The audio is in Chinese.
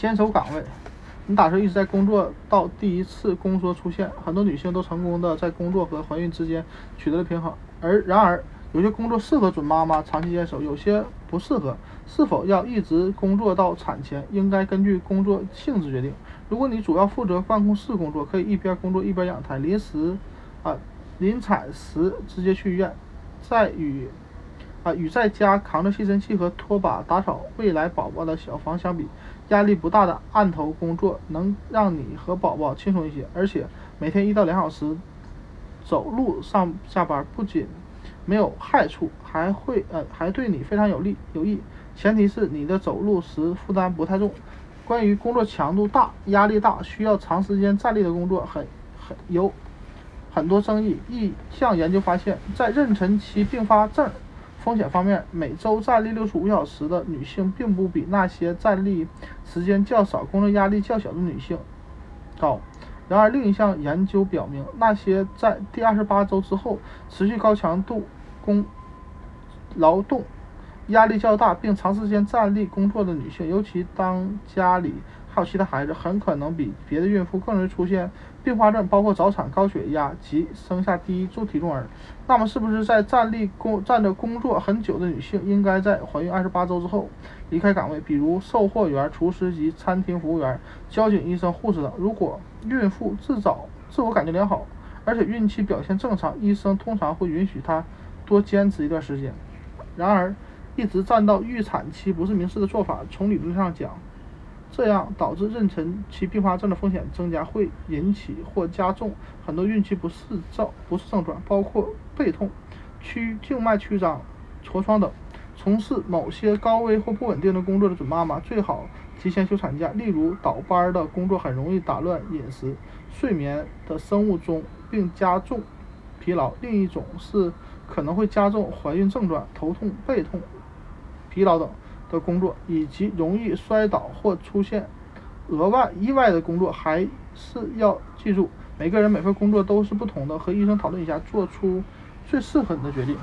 坚守岗位。你打算一直在工作到第一次宫缩出现？很多女性都成功的在工作和怀孕之间取得了平衡。而然而，有些工作适合准妈妈长期坚守，有些不适合。是否要一直工作到产前，应该根据工作性质决定。如果你主要负责办公室工作，可以一边工作一边养胎。临时啊，临产时直接去医院。在与啊与在家扛着吸尘器和拖把打扫未来宝宝的小房相比，压力不大的案头工作能让你和宝宝轻松一些，而且每天一到两小时走路上下班，不仅没有害处，还会呃还对你非常有利有益。前提是你的走路时负担不太重。关于工作强度大、压力大、需要长时间站立的工作，很很有很多争议。一项研究发现，在妊娠期并发症风险方面，每周站立六十五小时的女性，并不比那些站立时间较少、工作压力较小的女性高。然而，另一项研究表明，那些在第二十八周之后持续高强度工劳动。压力较大并长时间站立工作的女性，尤其当家里还有其他孩子，很可能比别的孕妇更容易出现并发症，包括早产、高血压及生下第一重体重儿。那么，是不是在站立工站着工作很久的女性，应该在怀孕二十八周之后离开岗位，比如售货员、厨师及餐厅服务员、交警、医生、护士等？如果孕妇自早自我感觉良好，而且孕期表现正常，医生通常会允许她多坚持一段时间。然而，一直站到预产期不是明示的做法。从理论上讲，这样导致妊娠期并发症的风险增加，会引起或加重很多孕期不适症不适症状，包括背痛、曲静脉曲张、痤疮等。从事某些高危或不稳定的工作的准妈妈最好提前休产假。例如，倒班的工作很容易打乱饮食、睡眠的生物钟，并加重疲劳。另一种是可能会加重怀孕症状，头痛、背痛。疲劳等的工作，以及容易摔倒或出现额外意外的工作，还是要记住，每个人每份工作都是不同的，和医生讨论一下，做出最适合你的决定。